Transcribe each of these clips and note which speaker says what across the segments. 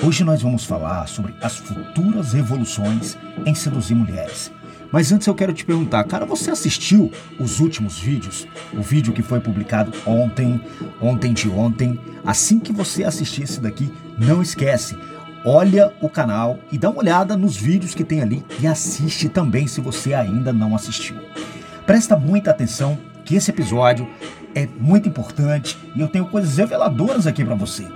Speaker 1: Hoje nós vamos falar sobre as futuras revoluções em seduzir mulheres. Mas antes eu quero te perguntar, cara, você assistiu os últimos vídeos? O vídeo que foi publicado ontem, ontem de ontem. Assim que você assistir esse daqui, não esquece, olha o canal e dá uma olhada nos vídeos que tem ali e assiste também se você ainda não assistiu. Presta muita atenção que esse episódio é muito importante e eu tenho coisas reveladoras aqui para você.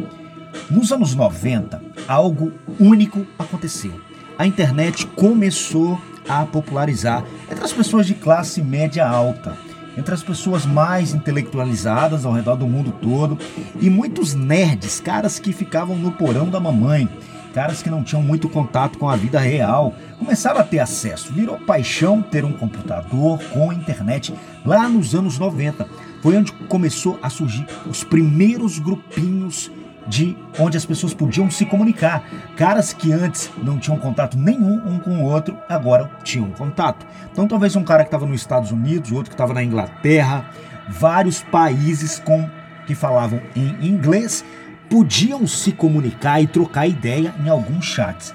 Speaker 1: Nos anos 90, algo único aconteceu. A internet começou a popularizar entre as pessoas de classe média alta, entre as pessoas mais intelectualizadas ao redor do mundo todo e muitos nerds, caras que ficavam no porão da mamãe, caras que não tinham muito contato com a vida real, começaram a ter acesso. Virou paixão ter um computador com internet lá nos anos 90. Foi onde começou a surgir os primeiros grupinhos de onde as pessoas podiam se comunicar. Caras que antes não tinham contato nenhum um com o outro, agora tinham contato. Então talvez um cara que estava nos Estados Unidos, outro que estava na Inglaterra, vários países com que falavam em inglês podiam se comunicar e trocar ideia em alguns chats.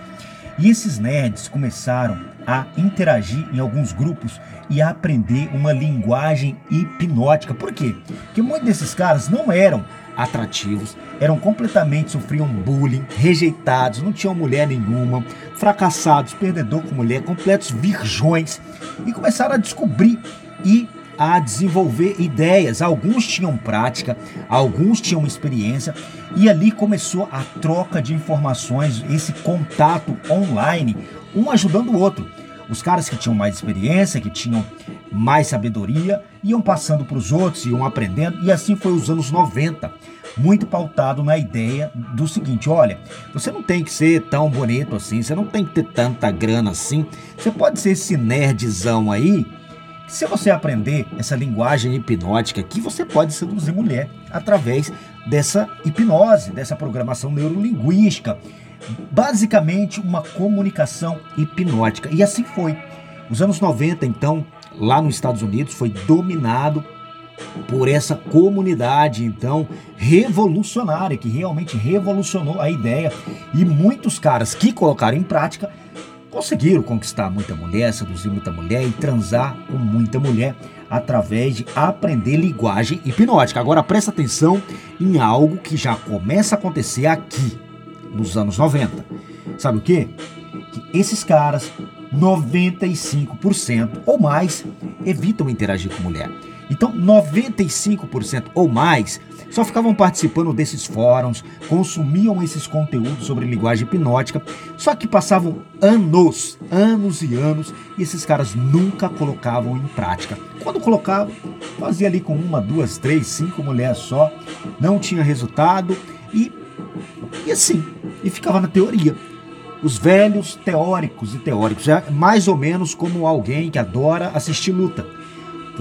Speaker 1: E esses nerds começaram a interagir em alguns grupos e a aprender uma linguagem hipnótica. Por quê? Porque muitos desses caras não eram atrativos, eram completamente sofriam bullying, rejeitados, não tinham mulher nenhuma, fracassados, perdedor com mulher, completos virgões e começaram a descobrir e a desenvolver ideias. Alguns tinham prática, alguns tinham experiência e ali começou a troca de informações, esse contato online, um ajudando o outro. Os caras que tinham mais experiência, que tinham mais sabedoria, iam passando para os outros, iam aprendendo, e assim foi os anos 90, muito pautado na ideia do seguinte: olha, você não tem que ser tão bonito assim, você não tem que ter tanta grana assim, você pode ser esse nerdzão aí. Se você aprender essa linguagem hipnótica que você pode seduzir mulher através dessa hipnose, dessa programação neurolinguística, basicamente uma comunicação hipnótica. E assim foi. Os anos 90, então, lá nos Estados Unidos, foi dominado por essa comunidade, então, revolucionária, que realmente revolucionou a ideia. E muitos caras que colocaram em prática conseguiram conquistar muita mulher, seduzir muita mulher e transar com muita mulher através de aprender linguagem hipnótica. Agora presta atenção em algo que já começa a acontecer aqui nos anos 90. Sabe o que? Que esses caras, 95% ou mais, evitam interagir com mulher. Então, 95% ou mais só ficavam participando desses fóruns, consumiam esses conteúdos sobre linguagem hipnótica, só que passavam anos, anos e anos, e esses caras nunca colocavam em prática. Quando colocavam, fazia ali com uma, duas, três, cinco mulheres só, não tinha resultado e, e assim, e ficava na teoria. Os velhos teóricos e teóricos, é mais ou menos como alguém que adora assistir luta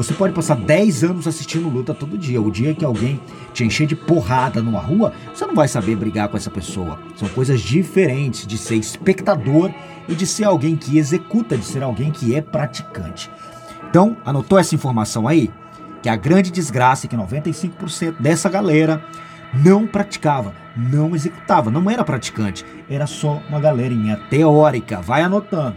Speaker 1: você pode passar 10 anos assistindo luta todo dia. O dia que alguém te encher de porrada numa rua, você não vai saber brigar com essa pessoa. São coisas diferentes de ser espectador e de ser alguém que executa, de ser alguém que é praticante. Então, anotou essa informação aí? Que a grande desgraça é que 95% dessa galera não praticava, não executava, não era praticante, era só uma galerinha teórica. Vai anotando.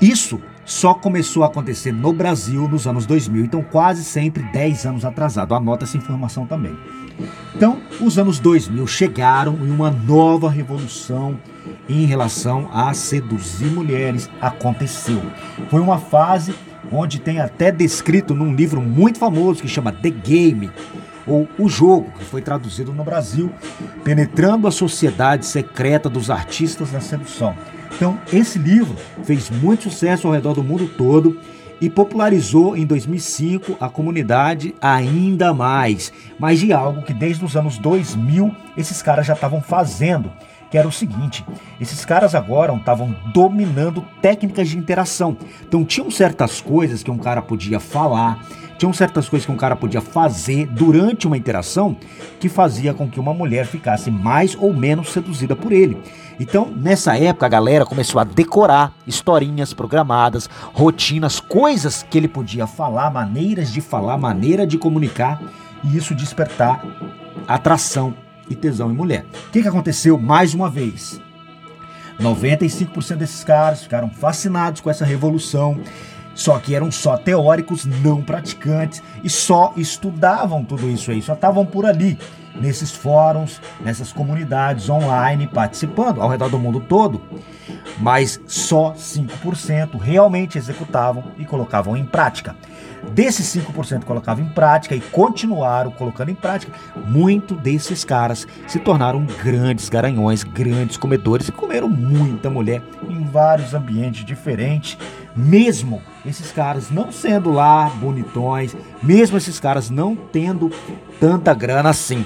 Speaker 1: Isso só começou a acontecer no Brasil nos anos 2000, então quase sempre 10 anos atrasado. Anota essa informação também. Então, os anos 2000 chegaram e uma nova revolução em relação a seduzir mulheres aconteceu. Foi uma fase onde tem até descrito num livro muito famoso que chama The Game, ou O Jogo, que foi traduzido no Brasil, penetrando a sociedade secreta dos artistas da sedução. Então, esse livro fez muito sucesso ao redor do mundo todo e popularizou em 2005 a comunidade ainda mais, mas de algo que desde os anos 2000 esses caras já estavam fazendo, que era o seguinte: esses caras agora estavam dominando técnicas de interação. Então tinham certas coisas que um cara podia falar, tinham certas coisas que um cara podia fazer durante uma interação que fazia com que uma mulher ficasse mais ou menos seduzida por ele. Então, nessa época, a galera começou a decorar historinhas programadas, rotinas, coisas que ele podia falar, maneiras de falar, maneira de comunicar, e isso despertar atração e tesão em mulher. O que, que aconteceu mais uma vez? 95% desses caras ficaram fascinados com essa revolução, só que eram só teóricos, não praticantes e só estudavam tudo isso aí, só estavam por ali, nesses fóruns, nessas comunidades online, participando ao redor do mundo todo. Mas só 5% realmente executavam e colocavam em prática. Desses 5% colocavam em prática e continuaram colocando em prática, muito desses caras se tornaram grandes garanhões, grandes comedores e comeram muita mulher em vários ambientes diferentes, mesmo esses caras não sendo lá bonitões, mesmo esses caras não tendo tanta grana assim.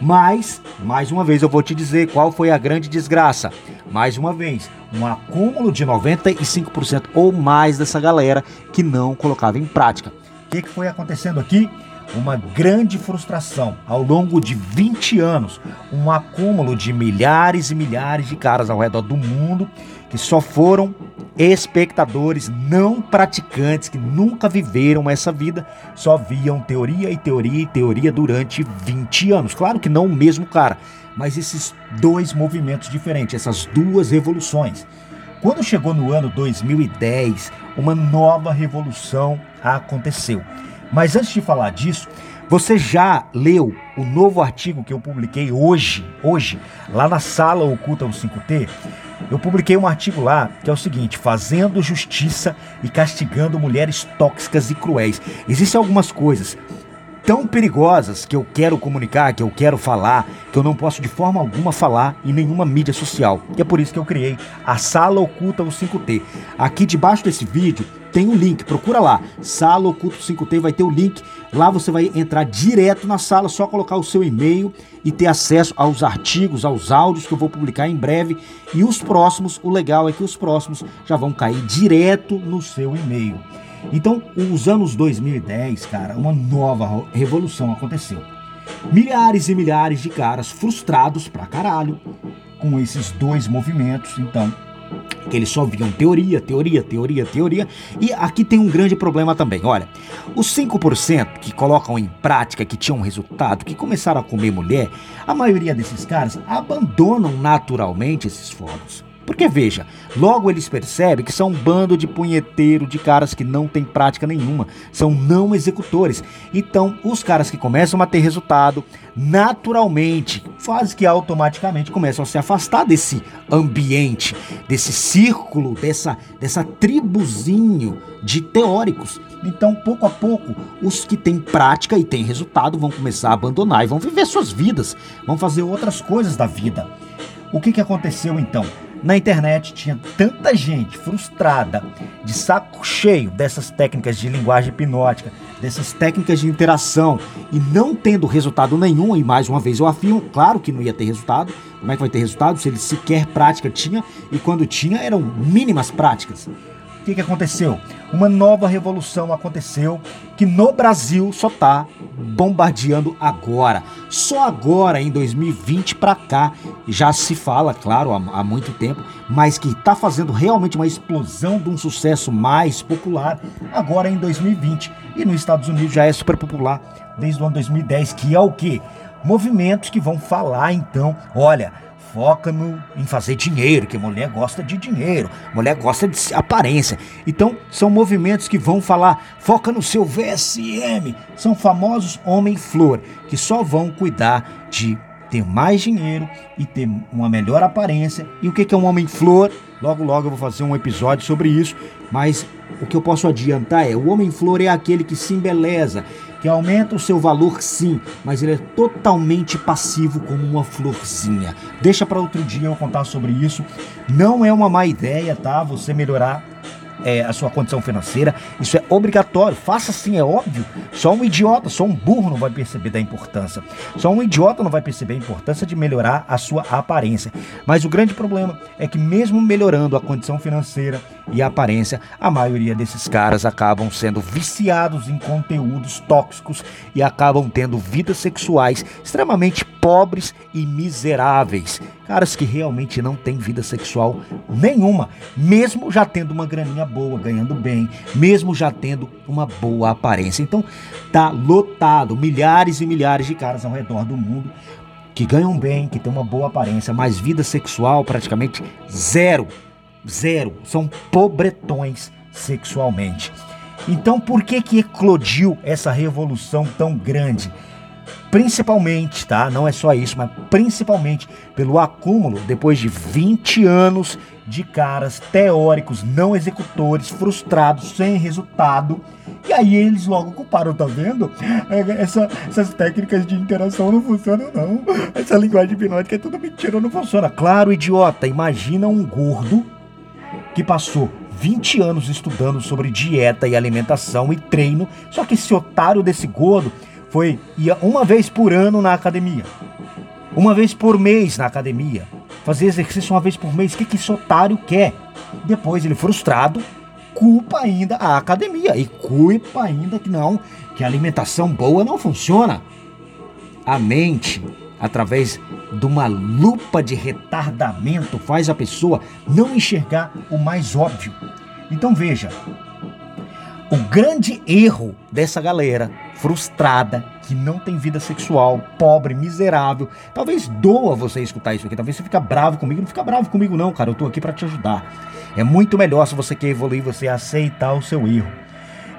Speaker 1: Mas, mais uma vez, eu vou te dizer qual foi a grande desgraça. Mais uma vez, um acúmulo de 95% ou mais dessa galera que não colocava em prática. O que, que foi acontecendo aqui? Uma grande frustração ao longo de 20 anos, um acúmulo de milhares e milhares de caras ao redor do mundo que só foram espectadores não praticantes que nunca viveram essa vida, só viam teoria e teoria e teoria durante 20 anos. Claro que não o mesmo cara, mas esses dois movimentos diferentes, essas duas revoluções. Quando chegou no ano 2010, uma nova revolução aconteceu. Mas antes de falar disso, você já leu o novo artigo que eu publiquei hoje, hoje, lá na sala oculta do 5T? Eu publiquei um artigo lá que é o seguinte: fazendo justiça e castigando mulheres tóxicas e cruéis. Existem algumas coisas tão perigosas que eu quero comunicar, que eu quero falar, que eu não posso de forma alguma falar em nenhuma mídia social. E é por isso que eu criei a Sala Oculta o 5T. Aqui debaixo desse vídeo tem um link, procura lá, Sala Oculto 5T, vai ter o link. Lá você vai entrar direto na sala, só colocar o seu e-mail e ter acesso aos artigos, aos áudios que eu vou publicar em breve. E os próximos, o legal é que os próximos já vão cair direto no seu e-mail. Então, os anos 2010, cara, uma nova revolução aconteceu. Milhares e milhares de caras frustrados pra caralho com esses dois movimentos, então, que eles só viam teoria, teoria, teoria, teoria. E aqui tem um grande problema também. Olha, os 5% que colocam em prática, que tinham resultado, que começaram a comer mulher, a maioria desses caras abandonam naturalmente esses fóruns. Porque veja, logo eles percebem que são um bando de punheteiro, de caras que não têm prática nenhuma, são não executores. Então, os caras que começam a ter resultado, naturalmente, faz que automaticamente começam a se afastar desse ambiente, desse círculo, dessa, dessa tribuzinho de teóricos. Então, pouco a pouco, os que têm prática e têm resultado vão começar a abandonar e vão viver suas vidas, vão fazer outras coisas da vida. O que, que aconteceu então? Na internet tinha tanta gente frustrada, de saco cheio dessas técnicas de linguagem hipnótica, dessas técnicas de interação e não tendo resultado nenhum, e mais uma vez eu afirmo, claro que não ia ter resultado. Como é que vai ter resultado se ele sequer prática tinha e quando tinha eram mínimas práticas? Que, que aconteceu? Uma nova revolução aconteceu que no Brasil só tá bombardeando agora. Só agora, em 2020 para cá, já se fala, claro, há, há muito tempo, mas que está fazendo realmente uma explosão de um sucesso mais popular agora em 2020. E nos Estados Unidos já é super popular desde o ano 2010, que é o que? Movimentos que vão falar então, olha, foca no, em fazer dinheiro, que mulher gosta de dinheiro, mulher gosta de aparência. Então, são movimentos que vão falar, foca no seu VSM. São famosos homem-flor, que só vão cuidar de ter mais dinheiro e ter uma melhor aparência. E o que é um homem-flor? Logo, logo eu vou fazer um episódio sobre isso, mas o que eu posso adiantar é: o homem-flor é aquele que se embeleza, que aumenta o seu valor sim, mas ele é totalmente passivo como uma florzinha. Deixa para outro dia eu contar sobre isso. Não é uma má ideia, tá? Você melhorar é, a sua condição financeira. Isso é obrigatório. Faça sim, é óbvio. Só um idiota, só um burro não vai perceber da importância. Só um idiota não vai perceber a importância de melhorar a sua aparência. Mas o grande problema é que, mesmo melhorando a condição financeira e a aparência, a maioria desses caras acabam sendo viciados em conteúdos tóxicos e acabam tendo vidas sexuais extremamente pobres e miseráveis. Caras que realmente não têm vida sexual nenhuma, mesmo já tendo uma graninha boa, ganhando bem, mesmo já tendo uma boa aparência. Então, tá lotado, milhares e milhares de caras ao redor do mundo que ganham bem, que têm uma boa aparência, mas vida sexual praticamente zero. Zero. São pobretões sexualmente. Então, por que que eclodiu essa revolução tão grande? Principalmente, tá? Não é só isso, mas principalmente pelo acúmulo depois de 20 anos de caras teóricos, não executores, frustrados, sem resultado. E aí eles logo culparam, tá vendo? É, essa, essas técnicas de interação não funcionam, não. Essa linguagem hipnótica é tudo mentira, não funciona. Claro, idiota, imagina um gordo que passou 20 anos estudando sobre dieta e alimentação e treino, só que esse otário desse gordo foi ia uma vez por ano na academia, uma vez por mês na academia, fazer exercício uma vez por mês. O que, que esse otário quer? Depois ele frustrado, culpa ainda a academia e culpa ainda que não, que a alimentação boa não funciona. A mente, através de uma lupa de retardamento, faz a pessoa não enxergar o mais óbvio. Então veja, o grande erro dessa galera frustrada, que não tem vida sexual, pobre, miserável. Talvez doa você escutar isso aqui. Talvez você fica bravo comigo. Não fica bravo comigo, não, cara. Eu tô aqui para te ajudar. É muito melhor se você quer evoluir, você aceitar o seu erro.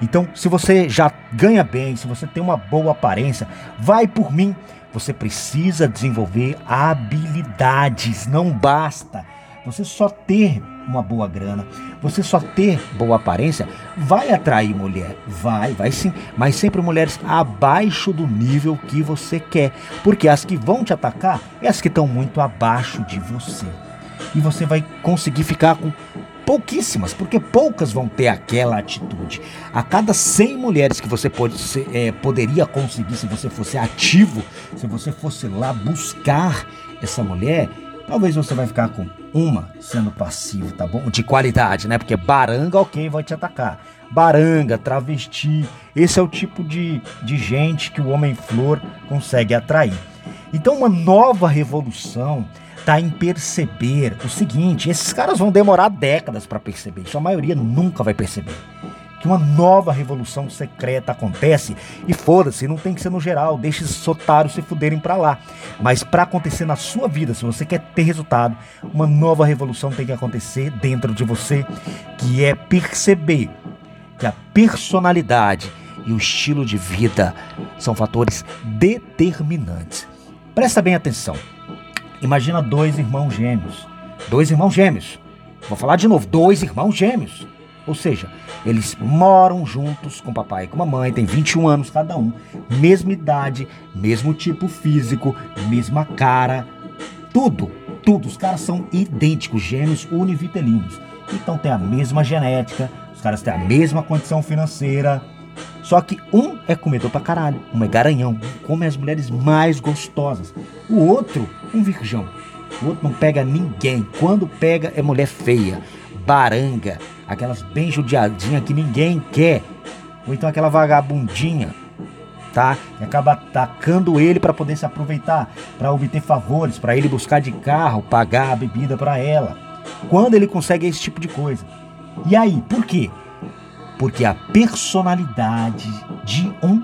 Speaker 1: Então, se você já ganha bem, se você tem uma boa aparência, vai por mim. Você precisa desenvolver habilidades. Não basta você só ter uma boa grana, você só ter boa aparência, vai atrair mulher. Vai, vai sim. Mas sempre mulheres abaixo do nível que você quer. Porque as que vão te atacar é as que estão muito abaixo de você. E você vai conseguir ficar com pouquíssimas, porque poucas vão ter aquela atitude. A cada 100 mulheres que você pode ser, é, poderia conseguir se você fosse ativo, se você fosse lá buscar essa mulher, talvez você vai ficar com uma sendo passivo, tá bom? De qualidade, né? Porque baranga, ok, vai te atacar. Baranga, travesti, esse é o tipo de, de gente que o homem-flor consegue atrair. Então, uma nova revolução está em perceber o seguinte: esses caras vão demorar décadas para perceber, isso a maioria nunca vai perceber que uma nova revolução secreta acontece e foda-se, não tem que ser no geral, deixe esses otários se fuderem para lá. Mas para acontecer na sua vida, se você quer ter resultado, uma nova revolução tem que acontecer dentro de você, que é perceber que a personalidade e o estilo de vida são fatores determinantes. Presta bem atenção. Imagina dois irmãos gêmeos. Dois irmãos gêmeos. Vou falar de novo, dois irmãos gêmeos ou seja, eles moram juntos com papai e com mamãe, tem 21 anos cada um, mesma idade, mesmo tipo físico, mesma cara, tudo, tudo. Os caras são idênticos, gêmeos univitelinos. Então tem a mesma genética, os caras têm a mesma condição financeira. Só que um é comedor pra caralho, um é garanhão, come as mulheres mais gostosas. O outro, um virgão. O outro não pega ninguém. Quando pega, é mulher feia baranga, aquelas bem judiadinhas que ninguém quer, ou então aquela vagabundinha, tá? E acaba atacando ele para poder se aproveitar, para obter favores, para ele buscar de carro, pagar a bebida para ela. Quando ele consegue esse tipo de coisa. E aí, por quê? Porque a personalidade de um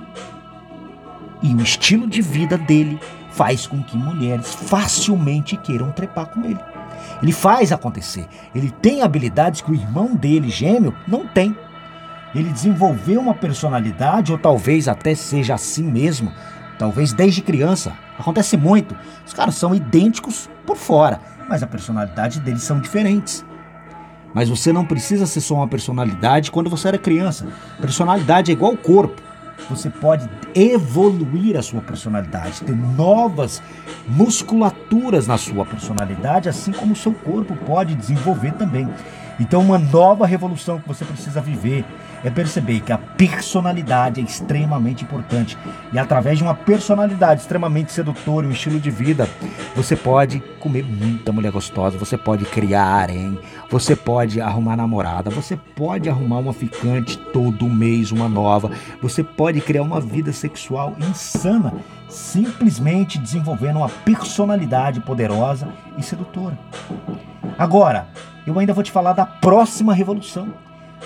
Speaker 1: e o estilo de vida dele faz com que mulheres facilmente queiram trepar com ele. Ele faz acontecer. Ele tem habilidades que o irmão dele, gêmeo, não tem. Ele desenvolveu uma personalidade, ou talvez até seja assim mesmo, talvez desde criança. Acontece muito. Os caras são idênticos por fora, mas a personalidade deles são diferentes. Mas você não precisa ser só uma personalidade quando você era criança. Personalidade é igual ao corpo você pode evoluir a sua personalidade, ter novas musculaturas na sua personalidade, assim como o seu corpo pode desenvolver também. Então, uma nova revolução que você precisa viver é perceber que a personalidade é extremamente importante. E através de uma personalidade extremamente sedutora, um estilo de vida, você pode comer muita mulher gostosa, você pode criar harém, você pode arrumar namorada, você pode arrumar uma ficante todo mês, uma nova, você pode criar uma vida sexual insana, simplesmente desenvolvendo uma personalidade poderosa e sedutora. Agora, eu ainda vou te falar da próxima revolução.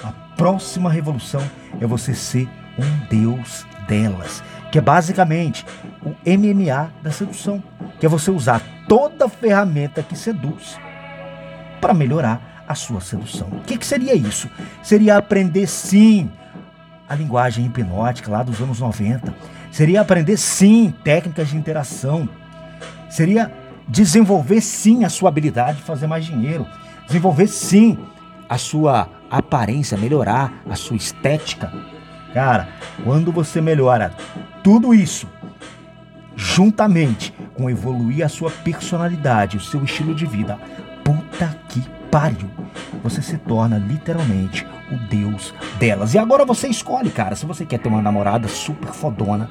Speaker 1: A próxima revolução é você ser um Deus delas, que é basicamente o MMA da sedução, que é você usar toda ferramenta que seduz para melhorar a sua sedução. O que, que seria isso? Seria aprender sim a linguagem hipnótica lá dos anos 90. Seria aprender sim técnicas de interação. Seria desenvolver sim a sua habilidade de fazer mais dinheiro. Desenvolver sim a sua aparência, melhorar a sua estética. Cara, quando você melhora tudo isso, juntamente com evoluir a sua personalidade, o seu estilo de vida, puta que pariu, você se torna literalmente o deus delas. E agora você escolhe, cara, se você quer ter uma namorada super fodona,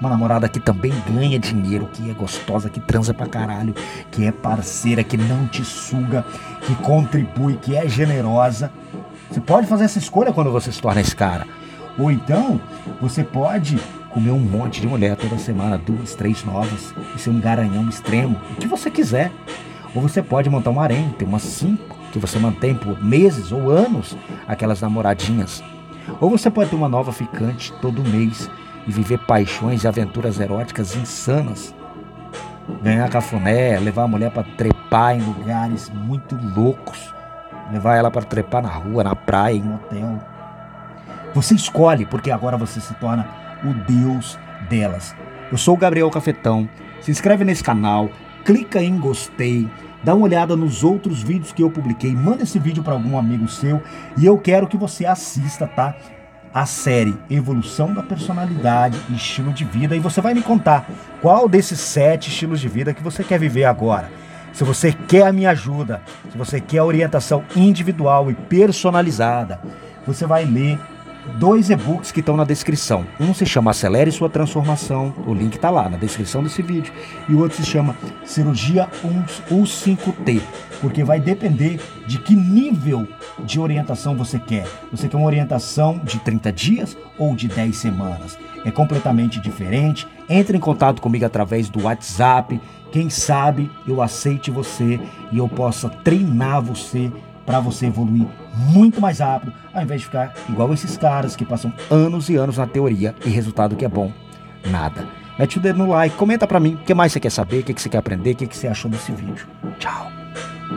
Speaker 1: uma namorada que também ganha dinheiro, que é gostosa, que transa pra caralho, que é parceira, que não te suga, que contribui, que é generosa. Você pode fazer essa escolha quando você se torna esse cara. Ou então, você pode comer um monte de mulher toda semana, duas, três novas, e ser um garanhão extremo, o que você quiser. Ou você pode montar um harém, ter umas cinco, que você mantém por meses ou anos aquelas namoradinhas. Ou você pode ter uma nova ficante todo mês e viver paixões e aventuras eróticas insanas. Ganhar cafuné, levar a mulher para trepar em lugares muito loucos, levar ela para trepar na rua, na praia, em um hotel. Você escolhe, porque agora você se torna o Deus delas. Eu sou o Gabriel Cafetão. Se inscreve nesse canal, clica em gostei, dá uma olhada nos outros vídeos que eu publiquei, manda esse vídeo para algum amigo seu e eu quero que você assista, tá? A série Evolução da Personalidade e Estilo de Vida e você vai me contar qual desses sete estilos de vida que você quer viver agora. Se você quer a minha ajuda, se você quer orientação individual e personalizada, você vai ler dois e-books que estão na descrição. Um se chama Acelere Sua Transformação, o link está lá na descrição desse vídeo, e o outro se chama Cirurgia U5T, porque vai depender de que nível de orientação você quer. Você quer uma orientação de 30 dias ou de 10 semanas? É completamente diferente. Entre em contato comigo através do WhatsApp. Quem sabe eu aceite você e eu possa treinar você para você evoluir muito mais rápido, ao invés de ficar igual esses caras que passam anos e anos na teoria e resultado que é bom, nada. Mete o dedo no like, comenta para mim o que mais você quer saber, o que você quer aprender, o que você achou desse vídeo. Tchau.